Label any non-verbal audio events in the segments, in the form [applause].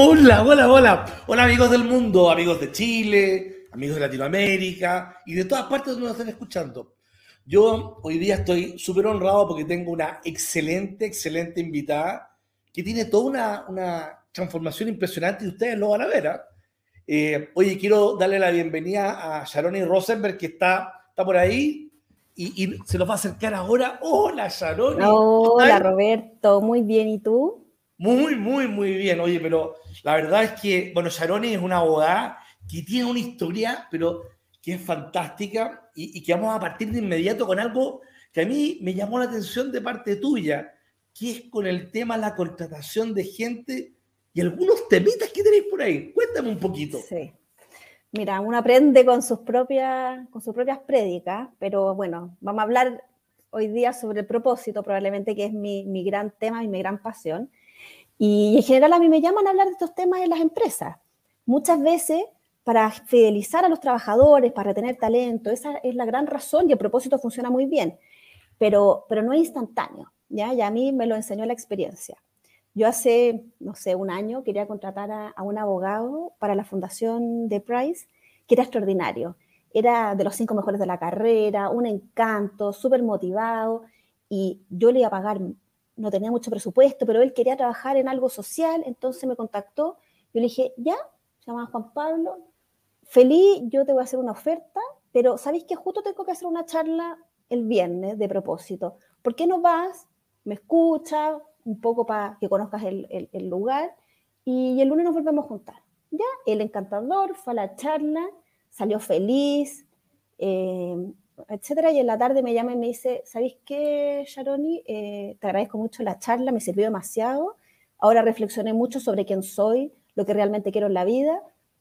Hola, hola, hola. Hola amigos del mundo, amigos de Chile, amigos de Latinoamérica y de todas partes donde nos están escuchando. Yo hoy día estoy súper honrado porque tengo una excelente, excelente invitada que tiene toda una, una transformación impresionante y ustedes lo van a ver. ¿ah? Eh, oye, quiero darle la bienvenida a Sharoni Rosenberg que está, está por ahí y, y se nos va a acercar ahora. Hola Sharoni. Hola Roberto, muy bien. ¿Y tú? Muy, muy, muy bien. Oye, pero la verdad es que, bueno, Sharoni es una abogada que tiene una historia, pero que es fantástica y, que vamos a partir de inmediato con algo que a mí me llamó la atención de parte tuya, que es con el tema la contratación de gente y algunos temitas que tenéis por ahí. Cuéntame un poquito. Sí. Mira, uno aprende con sus propias, con sus propias prédicas, pero bueno, vamos a hablar hoy día sobre el propósito, probablemente que es mi, mi gran tema y mi gran pasión. Y en general a mí me llaman a hablar de estos temas en las empresas. Muchas veces para fidelizar a los trabajadores, para retener talento, esa es la gran razón y el propósito funciona muy bien, pero, pero no es instantáneo, ¿ya? Y a mí me lo enseñó la experiencia. Yo hace, no sé, un año quería contratar a, a un abogado para la fundación de Price, que era extraordinario. Era de los cinco mejores de la carrera, un encanto, súper motivado, y yo le iba a pagar no tenía mucho presupuesto, pero él quería trabajar en algo social, entonces me contactó. Yo le dije, ya, se llama Juan Pablo, feliz, yo te voy a hacer una oferta, pero ¿sabéis que justo tengo que hacer una charla el viernes de propósito? ¿Por qué no vas? Me escuchas un poco para que conozcas el, lugar y el lunes nos volvemos a juntar. Ya, el encantador fue a la charla, salió feliz, eh, etcétera, y en la tarde me llama y me dice, ¿sabéis qué, Sharoni? Eh, te agradezco mucho la charla, me sirvió demasiado. Ahora reflexioné mucho sobre quién soy, lo que realmente quiero en la vida,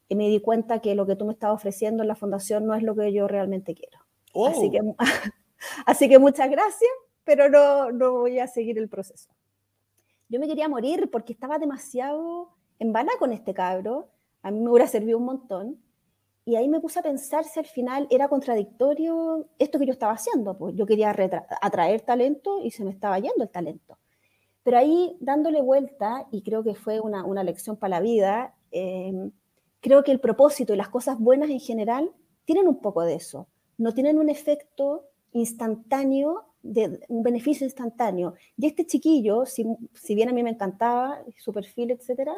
y me di cuenta que lo que tú me estabas ofreciendo en la fundación no es lo que yo realmente quiero. Así, que, oh. [laughs] así que muchas gracias, pero no, no voy a seguir el proceso. Yo me quería morir porque estaba demasiado en vana con este cabro, a mí me hubiera servido un montón, y ahí me puse a pensar si al final era contradictorio esto que yo estaba haciendo. Pues yo quería atraer talento y se me estaba yendo el talento. Pero ahí, dándole vuelta, y creo que fue una, una lección para la vida, em, creo que el propósito y las cosas buenas en general tienen un poco de eso. No tienen un efecto instantáneo, de, un beneficio instantáneo. Y este chiquillo, si, si bien a mí me encantaba su perfil, etcétera,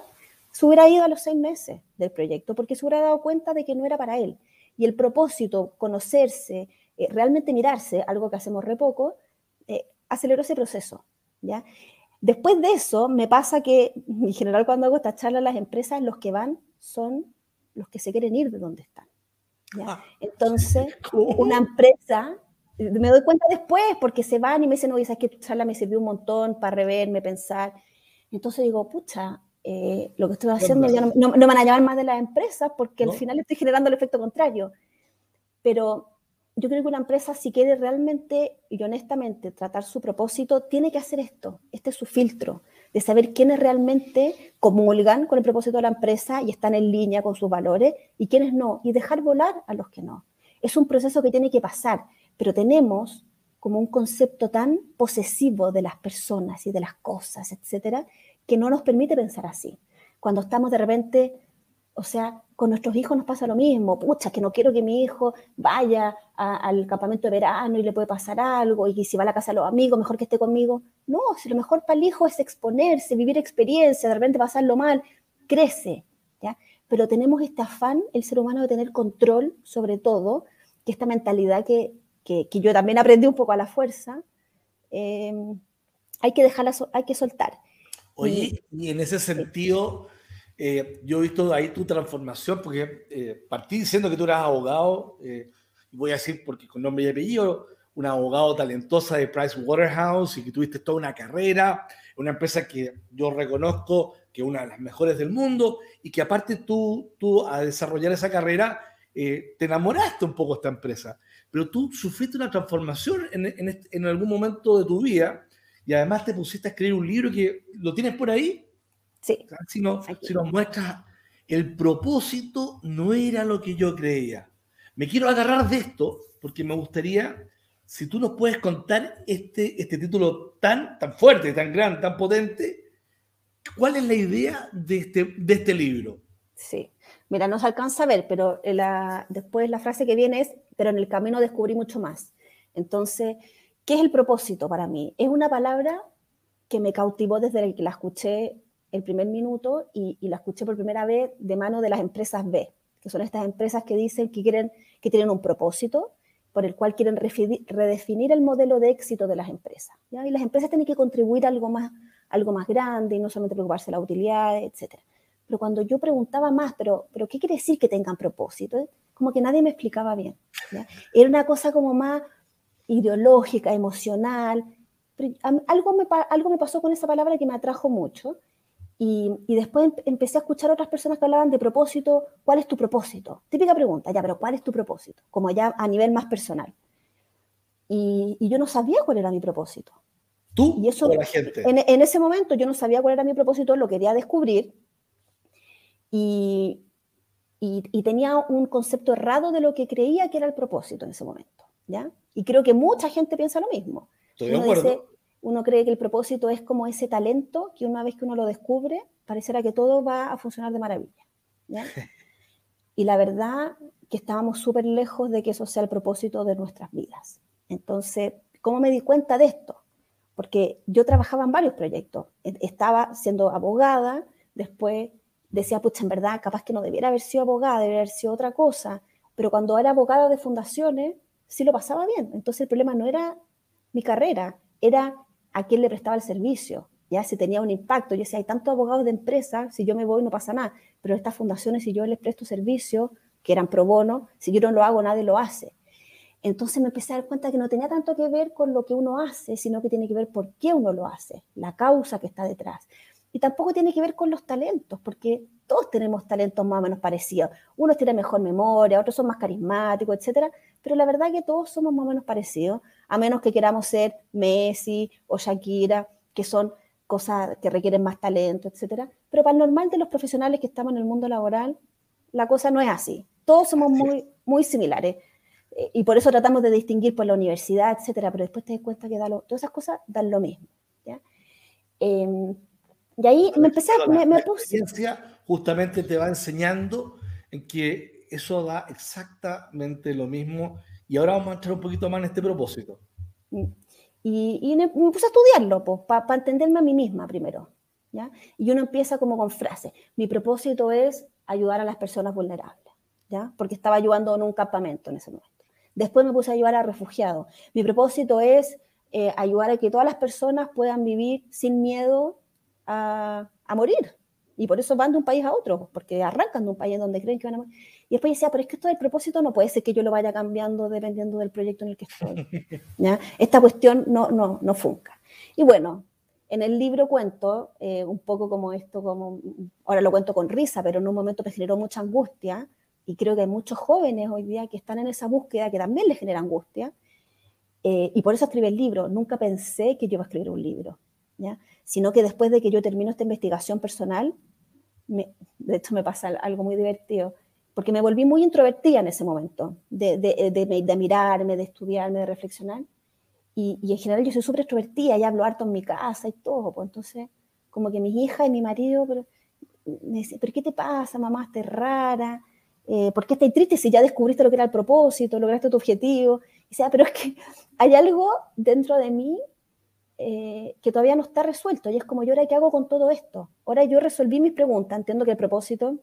se hubiera ido a los seis meses del proyecto porque se hubiera dado cuenta de que no era para él. Y el propósito, conocerse, eh, realmente mirarse, algo que hacemos re poco, eh, aceleró ese proceso. ¿ya? Después de eso, me pasa que, [laughs] en general, cuando hago esta charla, las empresas, los que van son los que se quieren ir de donde están. Ah. Entonces, una empresa, me doy cuenta después, porque se van y me dicen, oye, ¿sabes que tu charla me sirvió un montón para reverme, pensar? Entonces digo, pucha, eh, lo que estoy haciendo ya no, me van a llamar más de las empresas porque al final estoy generando el efecto contrario. Pero yo creo que una empresa, si quiere realmente y honestamente tratar su propósito, tiene que hacer esto. Este es su filtro, de saber quiénes realmente comulgan con el propósito de la empresa y están en línea con sus valores y quiénes no, y dejar volar a los que no. Es un proceso que tiene que pasar, pero tenemos como un concepto tan posesivo de las personas y de las cosas, etcétera, que no nos permite pensar así. Cuando estamos de repente, o sea, con nuestros hijos nos pasa lo mismo, pucha, que no quiero que mi hijo vaya al campamento de verano y le puede pasar algo, y si va a la casa de los amigos, mejor que esté conmigo. No, si lo mejor para el hijo es exponerse, vivir experiencia, de repente pasarlo mal, crece, ¿ya? Pero tenemos este afán, el ser humano, de tener control sobre todo, que esta mentalidad que, que, yo también aprendí un poco a la fuerza, eh, hay que dejarla, hay que soltar. Oye, y en ese sentido, eh, yo he visto ahí tu transformación, porque eh, partí diciendo que tú eras abogado, eh, voy a decir porque con nombre y apellido, un abogado talentosa de Price Waterhouse y que tuviste toda una carrera, una empresa que yo reconozco que es una de las mejores del mundo y que aparte tú, tú a desarrollar esa carrera, te enamoraste un poco de esta empresa, pero tú sufriste una transformación en, en algún momento de tu vida y además te pusiste a escribir un libro que lo tienes por ahí. Sí. Si, no, si nos muestras, el propósito no era lo que yo creía. Me quiero agarrar de esto porque me gustaría, si tú nos puedes contar este, este título tan, tan fuerte, tan grande, tan potente, ¿Cuál es la idea de este, de este libro? Sí, mira, no se alcanza a ver, pero la, después la frase que viene es, pero en el camino descubrí mucho más. Entonces, ¿qué es el propósito para mí? Es una palabra que me cautivó desde que la escuché el primer minuto y, la escuché por primera vez de mano de las empresas B, que son estas empresas que dicen que, quieren, que tienen un propósito por el cual quieren redefinir el modelo de éxito de las empresas. Y las empresas tienen que contribuir a algo más, algo más grande y no solamente preocuparse de la utilidad, etc. Pero cuando yo preguntaba más, ¿pero, pero qué quiere decir que tengan propósito? Como que nadie me explicaba bien. Era una cosa como más ideológica, emocional. algo, me, algo me pasó con esa palabra que me atrajo mucho y, después em, empecé a escuchar a otras personas que hablaban de propósito. ¿Cuál es tu propósito? Típica pregunta, ya, pero ¿cuál es tu propósito? Como ya a nivel más personal. Y, yo no sabía cuál era mi propósito. ¿Tú y eso, o la gente? En, ese momento yo no sabía cuál era mi propósito, lo quería descubrir. Y, y, tenía un concepto errado de lo que creía que era el propósito en ese momento. ¿Ya? Y creo que mucha gente piensa lo mismo. Estoy de acuerdo uno cree que el propósito es como ese talento que una vez que uno lo descubre, parecerá que todo va a funcionar de maravilla. [laughs] Y la verdad que estábamos súper lejos de que eso sea el propósito de nuestras vidas. Entonces, ¿cómo me di cuenta de esto? Porque yo trabajaba en varios proyectos. E, estaba siendo abogada, después decía, pucha, en verdad, capaz que no debiera haber sido abogada, debería haber sido otra cosa. Pero cuando era abogada de fundaciones, sí lo pasaba bien. Entonces el problema no era mi carrera, era a quién le prestaba el servicio, ya si tenía un impacto. Yo decía, hay tantos abogados de empresa, si yo me voy no pasa nada, pero estas fundaciones, si yo les presto servicio, que eran pro bono, si yo no lo hago, nadie lo hace. Entonces me empecé a dar cuenta que no tenía tanto que ver con lo que uno hace, sino que tiene que ver por qué uno lo hace, la causa que está detrás. Y tampoco tiene que ver con los talentos, porque todos tenemos talentos más o menos parecidos. Unos tienen mejor memoria, otros son más carismáticos, etcétera, pero la verdad es que todos somos más o menos parecidos, a menos que queramos ser Messi o Shakira, que son cosas que requieren más talento, etcétera. Pero para el normal de los profesionales que estamos en el mundo laboral, la cosa no es así. Todos somos muy, muy similares. Eh, y por eso tratamos de distinguir por la universidad, etcétera, pero después te das cuenta que todas esas cosas dan lo mismo. Em, y ahí me empecé, me, me puse... La experiencia justamente te va enseñando en que eso da exactamente lo mismo. Y ahora vamos a entrar un poquito más en este propósito. Mm. Y, me, puse a estudiarlo, pues, para entenderme a mí misma primero. ¿ya? Y uno empieza como con frases. Mi propósito es ayudar a las personas vulnerables, ¿ya? porque estaba ayudando en un campamento en ese momento. Después me puse a ayudar a refugiados. Mi propósito es eh, ayudar a que todas las personas puedan vivir sin miedo a, a morir. Y por eso van de un país a otro, porque arrancan de un país donde creen que van a morir. Y después decía, pero es que esto del propósito no puede ser que yo lo vaya cambiando dependiendo del proyecto en el que estoy. [laughs] ¿ya? Esta cuestión no, no, no funca. Y bueno, en el libro cuento eh, un poco como esto, como ahora lo cuento con risa, pero en un momento me generó mucha angustia y creo que hay muchos jóvenes hoy día que están en esa búsqueda que también les genera angustia. Eh, y por eso escribí el libro. Nunca pensé que yo iba a escribir un libro, ¿ya? sino que después de que yo termino esta investigación personal, me, de hecho me pasa algo muy divertido porque me volví muy introvertida en ese momento, de, de, de, mirarme, de estudiarme, de reflexionar. Y, y en general yo soy súper extrovertida y hablo harto en mi casa y todo. Pues entonces, como que mi hija y mi marido pero, me dicen, ¿pero qué te pasa, mamá? Estás rara. Eh, ¿Por qué estás triste si ya descubriste lo que era el propósito, lograste tu objetivo? Y sea, pero es que hay algo dentro de mí eh, que todavía no está resuelto. Y es como, ¿yo ahora qué hago con todo esto? Ahora yo resolví mis preguntas, entiendo que el propósito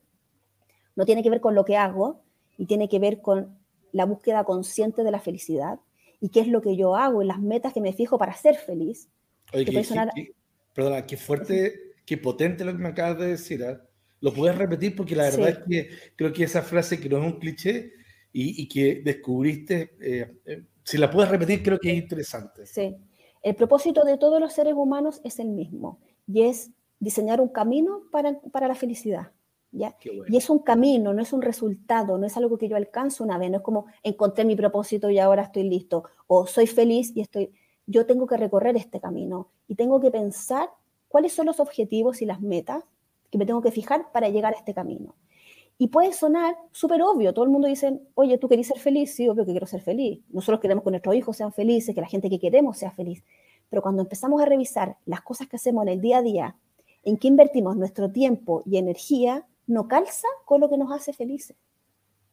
no tiene que ver con lo que hago y tiene que ver con la búsqueda consciente de la felicidad y qué es lo que yo hago y las metas que me fijo para ser feliz. Oye, qué, perdona, qué fuerte, qué potente lo que me acabas de decir. ¿eh? Lo puedes repetir porque la verdad es que creo que esa frase que no es un cliché y, que descubriste, eh, eh, si la puedes repetir creo que es interesante. Sí, el propósito de todos los seres humanos es el mismo y es diseñar un camino para, para la felicidad. Y es un camino, no es un resultado, no es algo que yo alcanzo una vez, no es como encontré mi propósito y ahora estoy listo, o soy feliz y estoy... Yo tengo que recorrer este camino y tengo que pensar cuáles son los objetivos y las metas que me tengo que fijar para llegar a este camino. Y puede sonar súper obvio, todo el mundo dice, oye, ¿tú querés ser feliz? Sí, obvio que quiero ser feliz. Nosotros queremos que nuestros hijos sean felices, que la gente que queremos sea feliz. Pero cuando empezamos a revisar las cosas que hacemos en el día a día, en qué invertimos nuestro tiempo y energía no calza con lo que nos hace felices.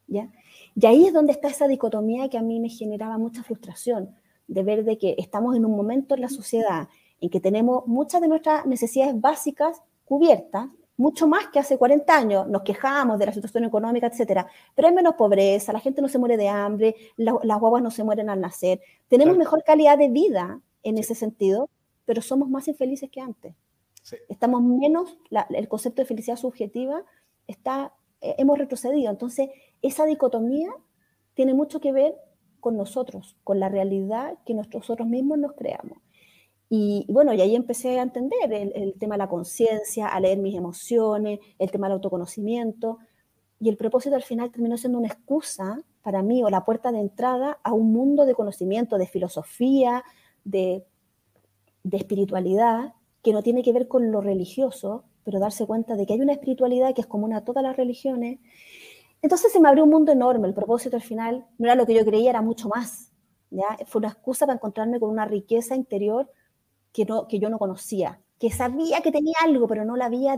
¿ya? Y ahí es donde está esa dicotomía que a mí me generaba mucha frustración, de ver de que estamos en un momento en la sociedad en que tenemos muchas de nuestras necesidades básicas cubiertas, mucho más que hace 40 años, nos quejamos de la situación económica, etcétera, pero hay menos pobreza, la gente no se muere de hambre, las guaguas no se mueren al nacer, tenemos mejor calidad de vida en ese sentido, pero somos más infelices que antes. Estamos menos, el concepto de felicidad subjetiva está, eh, hemos retrocedido. Entonces, esa dicotomía tiene mucho que ver con nosotros, con la realidad que nosotros mismos nos creamos. Y, bueno, y ahí empecé a entender el, tema de la conciencia, a leer mis emociones, el tema del autoconocimiento. Y el propósito al final terminó siendo una excusa para mí o la puerta de entrada a un mundo de conocimiento, de filosofía, de, de espiritualidad, que no tiene que ver con lo religioso, pero darse cuenta de que hay una espiritualidad que es común a todas las religiones. Entonces se me abrió un mundo enorme. El propósito al final no era lo que yo creía, era mucho más. ¿ya? Fue una excusa para encontrarme con una riqueza interior que, no, que yo no conocía, que sabía que tenía algo, pero no la había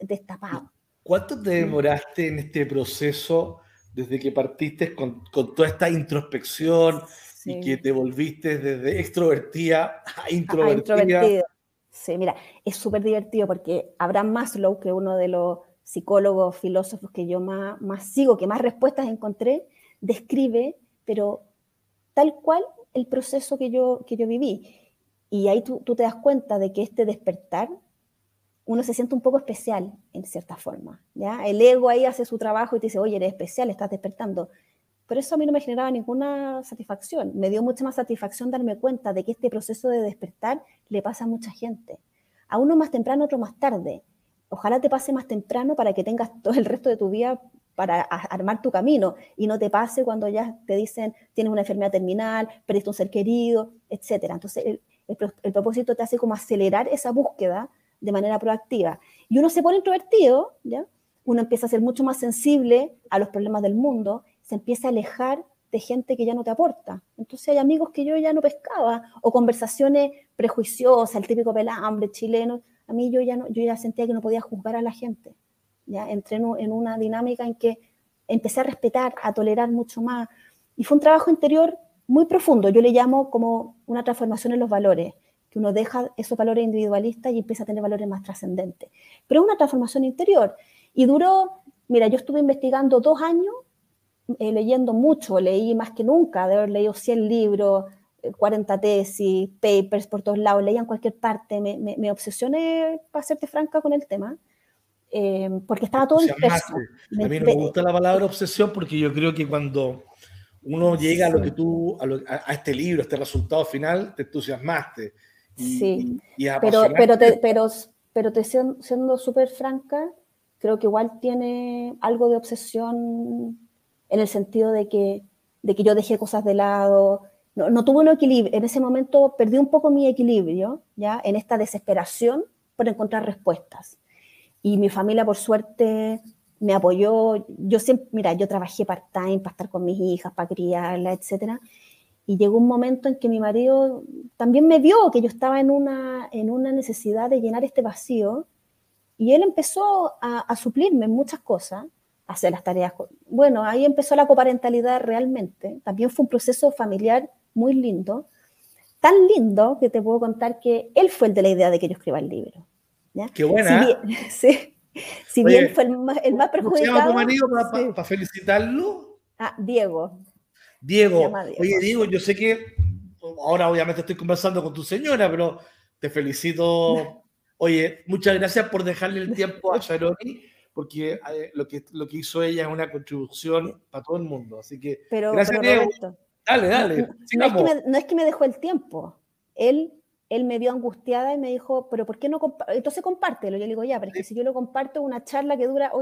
destapado. ¿Cuánto te demoraste en este proceso desde que partiste con, con toda esta introspección y que te volviste desde extrovertida a introvertida? Mira, es súper divertido porque Abraham Maslow, que uno de los psicólogos, filósofos que yo más, más sigo, que más respuestas encontré, describe, pero tal cual el proceso que yo, que yo viví. Y ahí tú, tú, te das cuenta de que este despertar, uno se siente un poco especial en cierta forma. ¿ya? El ego ahí hace su trabajo y te dice, oye, eres especial, estás despertando. Pero eso a mí no me generaba ninguna satisfacción. Me dio mucha más satisfacción darme cuenta de que este proceso de despertar le pasa a mucha gente. A uno más temprano, otro más tarde. Ojalá te pase más temprano para que tengas [laughs] todo el resto de tu vida para armar tu camino y no te pase cuando ya te dicen tienes una enfermedad terminal, perdiste un ser querido, etc. Entonces, el, el, propósito te hace como acelerar esa búsqueda de manera proactiva. Y uno se pone introvertido, ¿ya? Uno empieza a ser mucho más sensible a los problemas del mundo se empieza a alejar de gente que ya no te aporta. Entonces hay amigos que yo ya no pescaba, o conversaciones prejuiciosas, el típico pelambre chileno. A mí yo ya, no, yo ya sentía que no podía juzgar a la gente. Ya entré en una dinámica en que empecé a respetar, a tolerar mucho más. Y fue un trabajo interior muy profundo. Yo le llamo como una transformación en los valores, que uno deja esos valores individualistas y empieza a tener valores más trascendentes. Pero es una transformación interior. Y duró, mira, yo estuve investigando dos años eh, leyendo mucho, leí más que nunca, de haber leído 100 libros, 40 eh, tesis, papers por todos lados, leía en cualquier parte, me, me, obsesioné, para serte franca, con el tema, eh, porque estaba todo disperso. A mí no me gusta la palabra obsesión porque yo creo que cuando uno llega a lo que tú, a, este libro, a este resultado final, te entusiasmaste. sí, pero, pero, te, pero, pero te siendo súper franca, creo que igual tiene algo de obsesión en el sentido de que, de que yo dejé cosas de lado, no, no tuve un equilibrio, en ese momento perdí un poco mi equilibrio, ¿ya? En esta desesperación por encontrar respuestas. Y mi familia, por suerte, me apoyó. Yo siempre, mira, yo trabajé part-time para estar con mis hijas, para criarlas, etc. Y llegó un momento en que mi marido también me vio que yo estaba en una, en una necesidad de llenar este vacío. Y él empezó a, a suplirme muchas cosas hacer las tareas. Bueno, ahí empezó la coparentalidad realmente. También fue un proceso familiar muy lindo. Tan lindo que te puedo contar que él fue el de la idea de que yo escriba el libro. Qué buena. Si bien, [laughs] sí, si bien fue el más, el más perjudicado. ¿Cómo se llama tu marido para felicitarlo? Ah, Diego. Diego. Oye, Diego, yo sé que ahora obviamente estoy conversando con tu señora, pero te felicito. [laughs] Oye, muchas gracias por dejarle el tiempo a Sharoni porque eh, lo, que, lo que hizo ella es una contribución para todo el mundo. Así que, pero, gracias, Diego. Dale, dale. No, es que me, no, es que me, dejó el tiempo. Él, él me vio angustiada y me dijo, pero ¿por qué no Entonces compártelo. Yo le digo, ya, pero es que si yo lo comparto, una charla que dura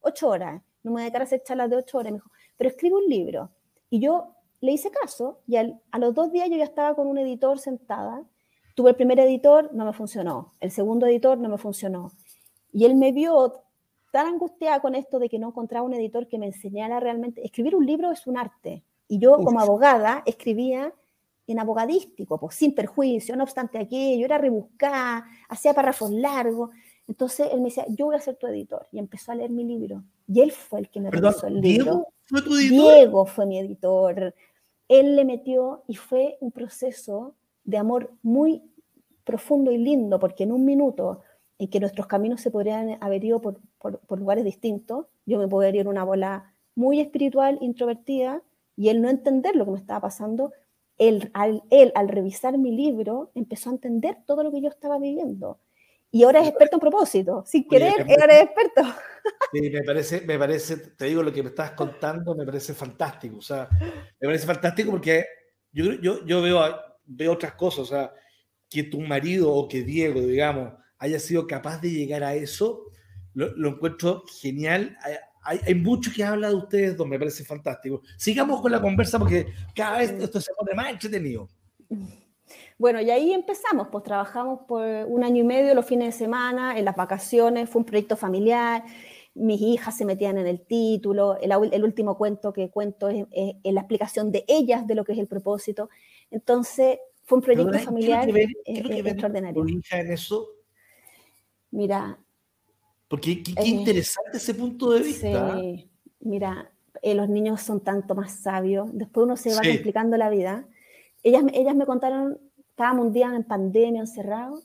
ocho horas, no me voy a dedicar a hacer charlas de ocho horas. Me dijo, pero escribe un libro. Y yo le hice caso y a los dos días yo ya estaba con un editor sentada. Tuve el primer editor, no me funcionó. El segundo editor no me funcionó. Y él me vio tan angustiada con esto de que no encontraba un editor que me enseñara realmente. Escribir un libro es un arte. Y yo, como abogada, escribía en abogadístico, pues, sin perjuicio, no obstante aquello, era rebuscada, hacía párrafos largos. Entonces él me decía, yo voy a ser tu editor. Y empezó a leer mi libro. Y él fue el que me revisó el libro. ¿Diego fue tu editor? Diego fue mi editor. Él le metió y fue un proceso de amor muy profundo y lindo, porque en un minuto en que nuestros caminos se podrían haber ido por, por, lugares distintos, yo me podría ir en una bola muy espiritual, introvertida, y él no entender lo que me estaba pasando, él al, él, al revisar mi libro, empezó a entender todo lo que yo estaba viviendo. Y ahora es experto en propósito. Sin querer, ahora es experto. Sí, me parece, me parece, te digo lo que me estás contando, me parece fantástico. O sea, me parece fantástico porque yo, yo, yo veo, veo otras cosas. O sea, que tu marido o que Diego, digamos, haya sido capaz de llegar a eso, lo, lo encuentro genial hay, hay, mucho que habla de ustedes dos, me parece fantástico. Sigamos con la conversa porque cada vez esto se pone más entretenido. Bueno, y ahí empezamos, pues trabajamos por un año y medio los fines de semana, en las vacaciones, fue un proyecto familiar, mis hijas se metían en el título, el, el último cuento que cuento es, la explicación de ellas de lo que es el propósito. Entonces, fue un proyecto familiar ¿qué que ver, extraordinario. hija en eso? Mira, porque qué, eh, interesante ese punto de vista. Sí, mira, eh, los niños son tanto más sabios. Después uno se va complicando la vida. Ellas, ellas me contaron, estábamos un día en pandemia, encerrados,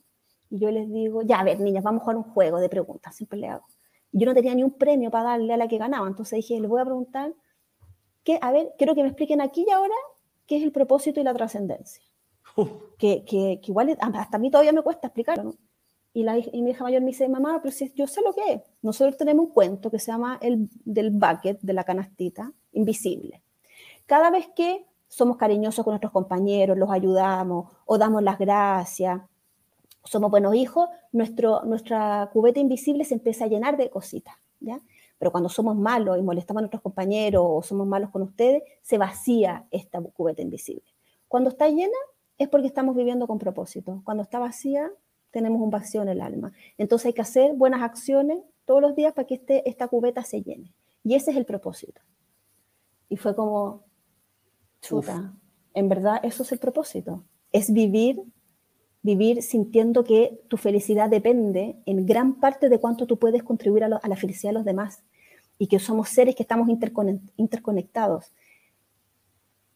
y yo les digo, ya, a ver, niñas, vamos a jugar un juego de preguntas, siempre le hago. Yo no tenía ni un premio para darle a la que ganaba, entonces dije, les voy a preguntar, que, a ver, quiero que me expliquen aquí y ahora qué es el propósito y la trascendencia. Que, que, que, igual hasta a mí todavía me cuesta explicarlo, ¿no? Y, la, y mi hija mayor me dice, mamá, pero si yo sé lo que es. Nosotros tenemos un cuento que se llama el del bucket, de la canastita, invisible. Cada vez que somos cariñosos con nuestros compañeros, los ayudamos o damos las gracias, somos buenos hijos, nuestro, nuestra cubeta invisible se empieza a llenar de cositas, ¿ya? Pero cuando somos malos y molestamos a nuestros compañeros o somos malos con ustedes, se vacía esta cubeta invisible. Cuando está llena es porque estamos viviendo con propósito. Cuando está vacía tenemos un vacío en el alma. Entonces hay que hacer buenas acciones todos los días para que este, esta cubeta se llene. Y ese es el propósito. Y fue como, chuta, en verdad eso es el propósito. Es vivir, vivir sintiendo que tu felicidad depende en gran parte de cuánto tú puedes contribuir a, a la felicidad de los demás. Y que somos seres que estamos interconectados.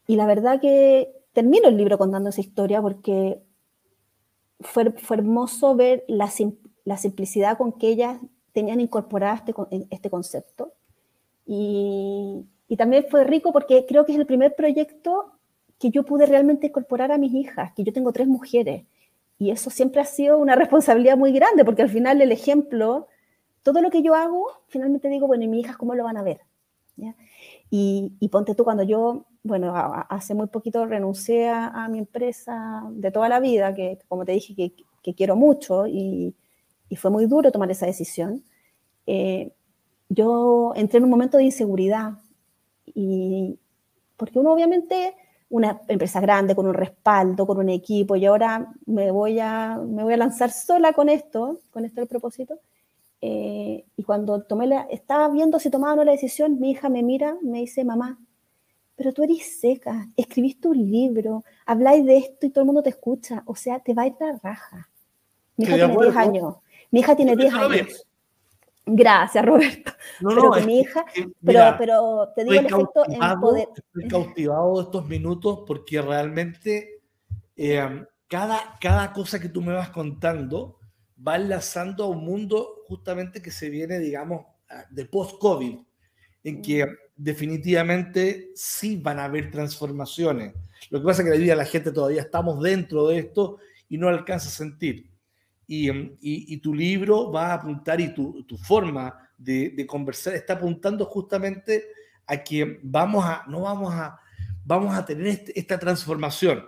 Y la verdad que termino el libro contando esa historia porque fue, hermoso ver la, la, simplicidad con que ellas tenían incorporado este, este concepto. Y, y, también fue rico porque creo que es el primer proyecto que yo pude realmente incorporar a mis hijas, que yo tengo tres mujeres. Y eso siempre ha sido una [laughs] responsabilidad muy grande, porque al final el ejemplo, todo lo que yo hago, finalmente digo, bueno, ¿y mis hijas cómo lo van a ver? Y, y, ponte tú, cuando yo bueno, hace muy poquito renuncié a, mi empresa de toda la vida, que como te dije, que, quiero mucho y, fue muy duro tomar esa decisión. Eh, yo entré en un momento de inseguridad y porque uno obviamente una empresa grande con un respaldo, con un equipo y ahora me voy a, me voy a lanzar sola con esto, con esto el propósito. Eh, y cuando tomé la, estaba viendo si tomaba o no la decisión, mi hija me mira, me dice, mamá, pero tú eres seca, escribiste un libro, habláis de esto y todo el mundo te escucha, o sea, te va a ir la raja. Mi hija tiene 10 años. Mi hija tiene 10 años. Gracias, Roberto. No, pero no, mi hija, pero, pero te digo el efecto en poder. Estoy cautivado de estos minutos porque realmente eh, cada, cada cosa que tú me vas contando va enlazando a un mundo justamente que se viene, digamos, de post-COVID, en que mm definitivamente sí van a haber transformaciones. Lo que pasa es que la vida la gente todavía estamos dentro de esto y no alcanza a sentir. Y, y tu libro va a apuntar y tu, forma de, conversar está apuntando justamente a que vamos a, no vamos a, vamos a tener este, esta transformación.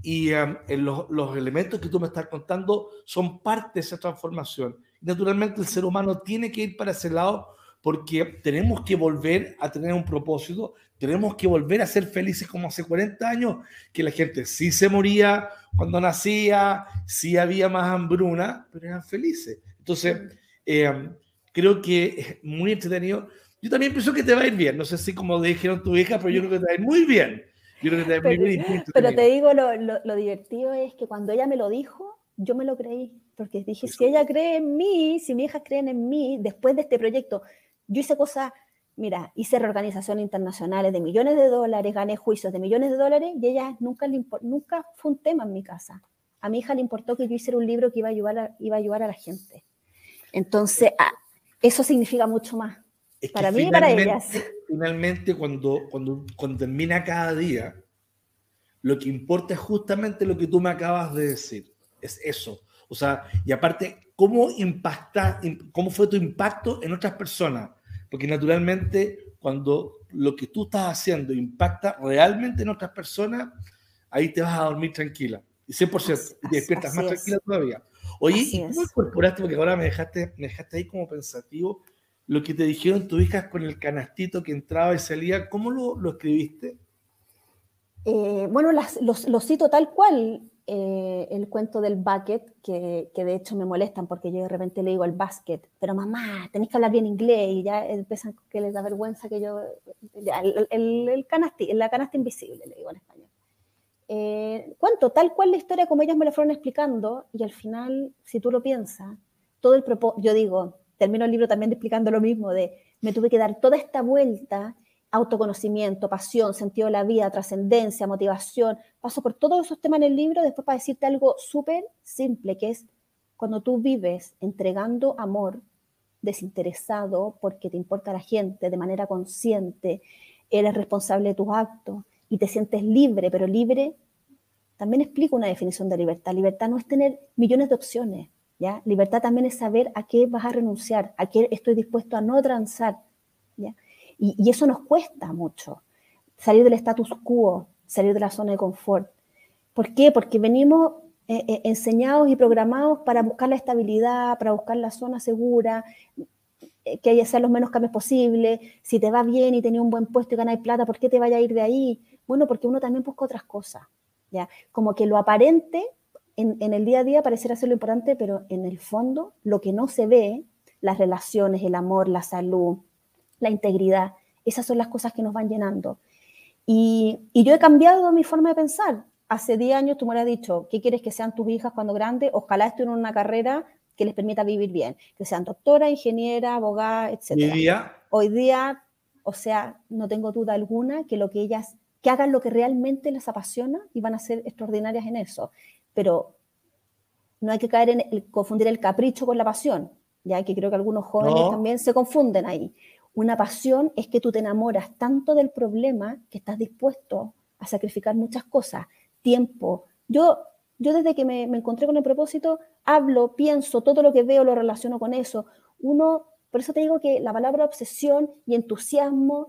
Y um, los, los, elementos que tú me estás contando son parte de esa transformación. Naturalmente el ser humano tiene que ir para ese lado porque tenemos que volver a tener un propósito, tenemos que volver a ser felices como hace 40 años, que la gente sí se moría cuando nacía, sí había más hambruna, pero eran felices. Entonces, eh, creo que es muy entretenido. Yo también pienso que te va a ir bien, no sé si como dijeron tu hija, pero yo creo que te va a ir muy bien. Yo creo que te va a ir pero, muy bien. Pero te digo, lo, lo, lo divertido es que cuando ella me lo dijo, yo me lo creí, porque dije, si ella cree en mí, si mis hijas creen en mí, después de este proyecto, yo hice cosas, mira, hice reorganizaciones internacionales de millones de dólares, gané juicios de millones de dólares y ella nunca, le nunca fue un tema en mi casa. A mi hija le importó que yo hiciera un libro que iba a ayudar a, iba a, ayudar a la gente. Entonces, ah, eso significa mucho más. para mí y para ellas. Finalmente, cuando, cuando, cuando termina cada día, lo que importa es justamente lo que tú me acabas de decir. Es eso. O sea, y aparte, ¿cómo impacta, cómo fue tu impacto en otras personas? Porque naturalmente, cuando lo que tú estás haciendo impacta realmente en otras personas, ahí te vas a dormir tranquila. Y 100%, y te despiertas más tranquila todavía. Oye, ¿y cómo incorporaste? Porque ahora me dejaste, me dejaste ahí como pensativo. Lo que te dijeron tus hijas con el canastito que entraba y salía, ¿cómo lo, lo escribiste? Eh, bueno, lo, cito tal cual, eh, el cuento del bucket, que, que, de hecho me molestan porque yo de repente le digo el basket, pero mamá, tenéis que hablar bien inglés y ya empiezan que les da vergüenza que yo, el, el, canasti, la canasta invisible, le digo en español. Eh, cuento tal cual la historia como ellas me la fueron explicando y al final, si tú lo piensas, todo el propósito, yo digo, termino el libro también explicando lo mismo, de me tuve que dar toda esta vuelta autoconocimiento, pasión, sentido de la vida, trascendencia, motivación. Paso por todos esos temas en el libro después para decirte algo súper simple, que es cuando tú vives entregando amor desinteresado porque te importa la gente de manera consciente, eres responsable de tus actos y te sientes libre, pero libre también explico una definición de libertad. Libertad no es tener millones de opciones, ¿ya? Libertad también es saber a qué vas a renunciar, a qué estoy dispuesto a no transar, ¿ya? Y, eso nos cuesta mucho, salir del status quo, salir de la zona de confort. ¿Por qué? Porque venimos eh, eh, enseñados y programados para buscar la estabilidad, para buscar la zona segura, eh, que haya los menos cambios posibles. Si te va bien y tenés un buen puesto y ganas plata, ¿por qué te vaya a ir de ahí? Bueno, porque uno también busca otras cosas. ¿ya? Como que lo aparente en, en el día a día pareciera ser lo importante, pero en el fondo lo que no se ve, las relaciones, el amor, la salud, la integridad. Esas son las cosas que nos van llenando. Y, yo he cambiado mi forma de pensar. Hace 10 años tú me hubieras dicho, ¿qué quieres que sean tus hijas cuando grandes? Ojalá estén en una carrera que les permita vivir bien, que sean doctora, ingeniera, abogada, etc. Hoy día, Hoy día, o sea, no tengo duda alguna que lo que ellas, que hagan lo que realmente les apasiona y van a ser extraordinarias en eso. Pero no hay que caer en confundir el capricho con la pasión, ya que creo que algunos jóvenes también se confunden ahí. Una pasión es que tú te enamoras tanto del problema que estás dispuesto a sacrificar muchas cosas, tiempo. Yo, yo desde que me, encontré con el propósito, hablo, pienso, todo lo que veo lo relaciono con eso. Uno, por eso te digo que la palabra obsesión y entusiasmo,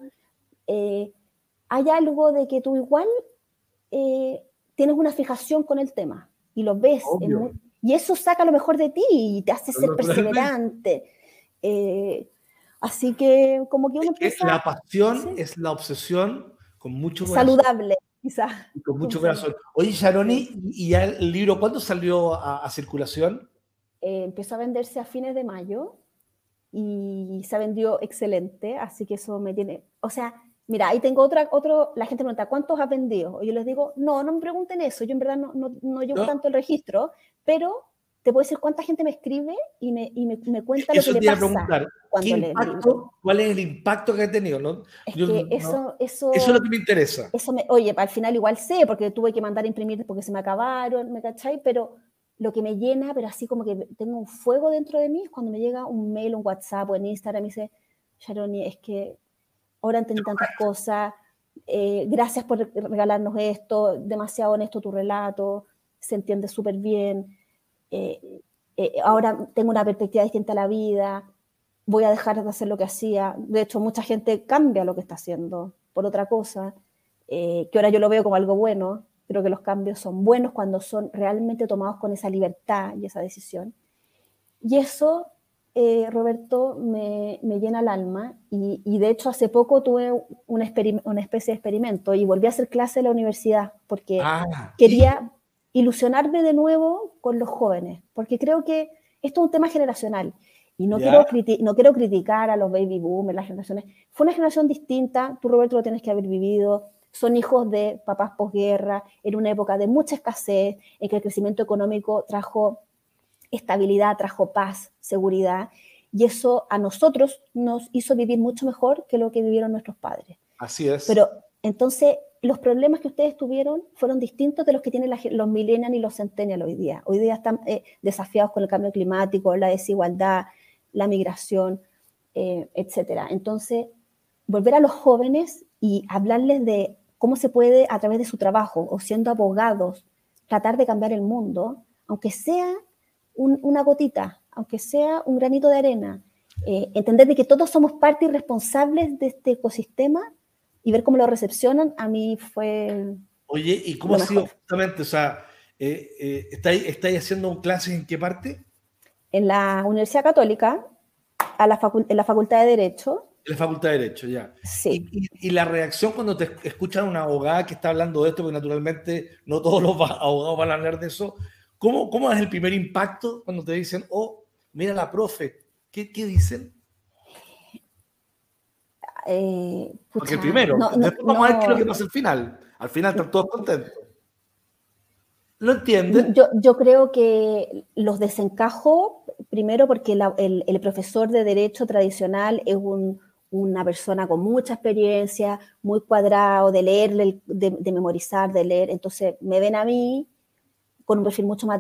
eh, hay algo de que tú igual eh, tienes una fijación con el tema y lo ves. y eso saca lo mejor de ti y te hace ser perseverante. Eh, Así que como que uno empieza... La pasión es la obsesión con mucho corazón. Saludable, quizás. Con mucho corazón. Oye, Sharoni, ¿y ya el libro cuándo salió a, circulación? Eh, empezó a venderse a fines de mayo y se vendió excelente, así que eso me tiene... O sea, mira, ahí tengo otra, otro, la gente me pregunta, ¿cuántos has vendido? Y yo les digo, no, no me pregunten eso, yo en verdad no, no, no llevo tanto el registro, pero te puedo decir cuánta gente me escribe y me, y me, me cuenta lo que le pasa. Preguntar, ¿Cuál es el impacto que ha tenido? ¿no? Es que eso, eso, eso, es lo que me interesa. Eso me, oye, al final igual sé, porque tuve que mandar a imprimir porque se me acabaron, ¿me cachai? Pero lo que me llena, pero así como que tengo un fuego dentro de mí, es cuando me llega un mail, un WhatsApp o en Instagram y dice, Sharoni, es que ahora entendí tantas cosas, eh, gracias por regalarnos esto, demasiado honesto tu relato, se entiende súper bien eh, eh, ahora tengo una perspectiva distinta a la vida, voy a dejar de hacer lo que hacía. De hecho, mucha gente cambia lo que está haciendo por otra cosa, eh, que ahora yo lo veo como algo bueno. Creo que los cambios son buenos cuando son realmente tomados con esa libertad y esa decisión. Y eso, Roberto, me, llena el alma. Y, de hecho, hace poco tuve una, una, especie de experimento y volví a hacer clase en la universidad porque ah, quería, ilusionarme de nuevo con los jóvenes, porque creo que esto es un tema generacional. Y no, quiero, no quiero criticar a los baby boomers, las generaciones. Fue una generación distinta, tú Roberto lo tienes que haber vivido. son hijos de papás posguerra, en una época de mucha escasez, en que el crecimiento económico trajo estabilidad, trajo paz, seguridad, y eso a nosotros nos hizo vivir mucho mejor que lo que vivieron nuestros padres. Así es. Pero entonces los problemas que ustedes tuvieron fueron distintos de los que tienen los millennials y los centennials hoy día. Hoy día están eh, desafiados con el cambio climático, la desigualdad, la migración, eh, etc. Entonces, volver a los jóvenes y hablarles de cómo se puede, a través de su trabajo o siendo abogados, tratar de cambiar el mundo, aunque sea una gotita, aunque sea un granito de arena, eh, entender de que todos somos parte y responsables de este ecosistema y ver cómo lo recepcionan, a mí fue... Oye, ¿y cómo ha sido justamente? O sea, eh, eh, ¿estáis, haciendo un clase en qué parte? En la Universidad Católica, a la en la Facultad de Derecho. En la Facultad de Derecho, ya. Sí. Y, la reacción cuando te escuchan una abogada que está hablando de esto, porque naturalmente no todos los abogados van a hablar de eso, ¿cómo, cómo es el primer impacto cuando te dicen, oh, mira la profe, ¿qué, qué dicen? Eh, Porque primero, después vamos a ver qué es lo que pasa al final. Al final están todos contentos. ¿Lo entienden? Yo, yo creo que los desencajo, primero porque el, el, profesor de derecho tradicional es un, una persona con mucha experiencia, muy cuadrado, de leer, de, de, memorizar, de leer. Entonces me ven a mí con un perfil mucho más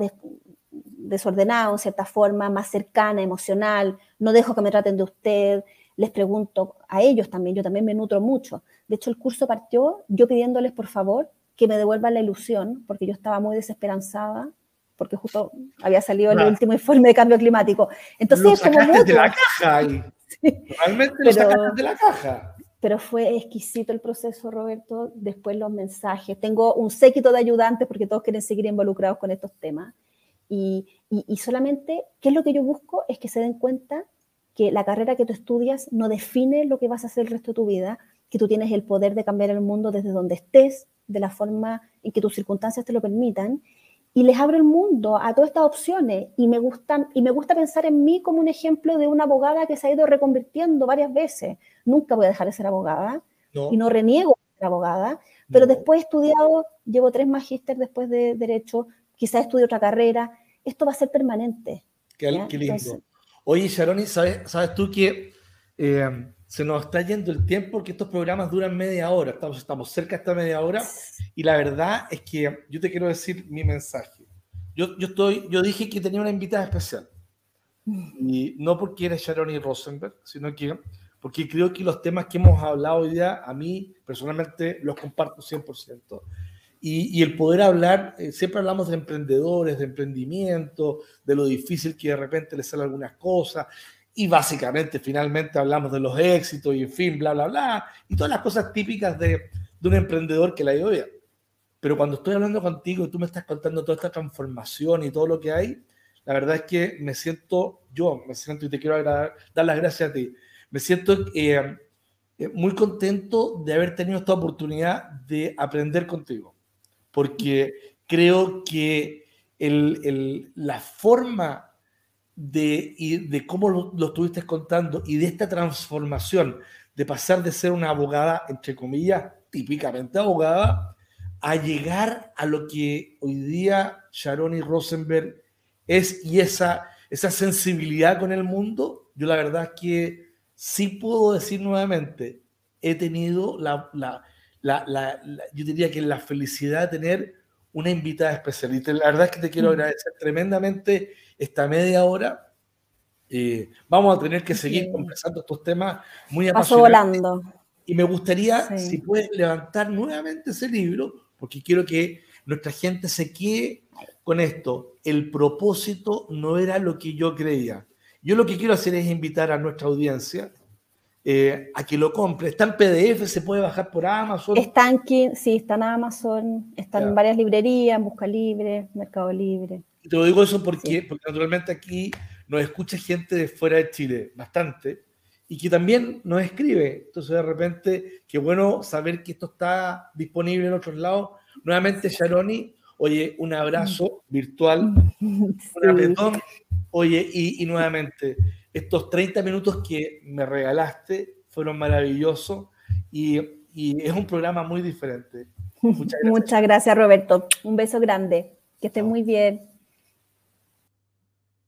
desordenado, en cierta forma, más cercana, emocional. No dejo que me traten de usted les pregunto a ellos también, yo también me nutro mucho. De hecho, el curso partió yo pidiéndoles, por favor, que me devuelvan la ilusión, porque yo estaba muy desesperanzada, porque justo había salido el último informe de cambio climático. Entonces, lo como de la caja ahí. [laughs] Realmente lo sacaste de la caja. Pero fue exquisito el proceso, Roberto. Después los mensajes. Tengo un séquito de ayudantes porque todos quieren seguir involucrados con estos temas. Y, y, y solamente, ¿qué es lo que yo busco? Es que se den cuenta que la carrera que tú estudias no define lo que vas a hacer el resto de tu vida, que tú tienes el poder de cambiar el mundo desde donde estés, de la forma en que tus circunstancias te lo permitan, y les abro el mundo a todas estas opciones. Y me, gustan, y me gusta pensar en mí como un ejemplo de una abogada que se ha ido reconvirtiendo varias veces. Nunca voy a dejar de ser abogada y no reniego de ser abogada, pero después he estudiado, llevo tres magísteres después de Derecho, quizás estudie otra carrera. Esto va a ser permanente. Qué, lindo. Oye, Sharoni, ¿sabes, ¿sabes tú que eh, se nos está yendo el tiempo porque estos programas duran media hora? Estamos, estamos cerca de esta media hora y la verdad es que yo te quiero decir mi mensaje. Yo, yo, estoy, yo dije que tenía una invitada especial. Y no porque eres Sharoni Rosenberg, sino que porque creo que los temas que hemos hablado hoy día, a mí personalmente los comparto 100%. Y, el poder hablar, eh, siempre hablamos de emprendedores, de emprendimiento, de lo difícil que de repente les salen algunas cosas, y básicamente finalmente hablamos de los éxitos y en fin, bla, bla, bla, y todas las cosas típicas de, de un emprendedor que la bien. Pero cuando estoy hablando contigo y tú me estás contando toda esta transformación y todo lo que hay, la verdad es que me siento, yo me siento y te quiero dar las gracias a ti, me siento eh, eh, muy contento de haber tenido esta oportunidad de aprender contigo porque creo que la forma de, de cómo lo, estuviste contando y de esta transformación de pasar de ser una abogada, entre comillas, típicamente abogada, a llegar a lo que hoy día Sharon y Rosenberg es y esa, esa sensibilidad con el mundo, yo la verdad es que sí puedo decir nuevamente, he tenido la, la, yo diría que la felicidad de tener una invitada especial. Y la verdad es que te quiero mm. agradecer tremendamente esta media hora. Eh, vamos a tener que seguir conversando estos temas muy apasionantes. volando. Y me gustaría, si puedes levantar nuevamente ese libro, porque quiero que nuestra gente se quede con esto. El propósito no era lo que yo creía. Yo lo que quiero hacer es invitar a nuestra audiencia eh, a que lo compre. Está en PDF, se puede bajar por Amazon. Está en, sí, está en Amazon, está en varias librerías, en Busca Libre, Mercado Libre. te lo digo eso porque, porque naturalmente aquí nos escucha gente de fuera de Chile, bastante, y que también nos escribe. Entonces, de repente, qué bueno saber que esto está disponible en otros lados. Nuevamente, Sharoni, oye, un abrazo virtual, [laughs] un apretón. Oye, y, y nuevamente, estos 30 minutos que me regalaste fueron maravillosos y, y es un programa muy diferente. [laughs] Muchas gracias. Muchas gracias, Roberto. Un beso grande. Que esté muy bien.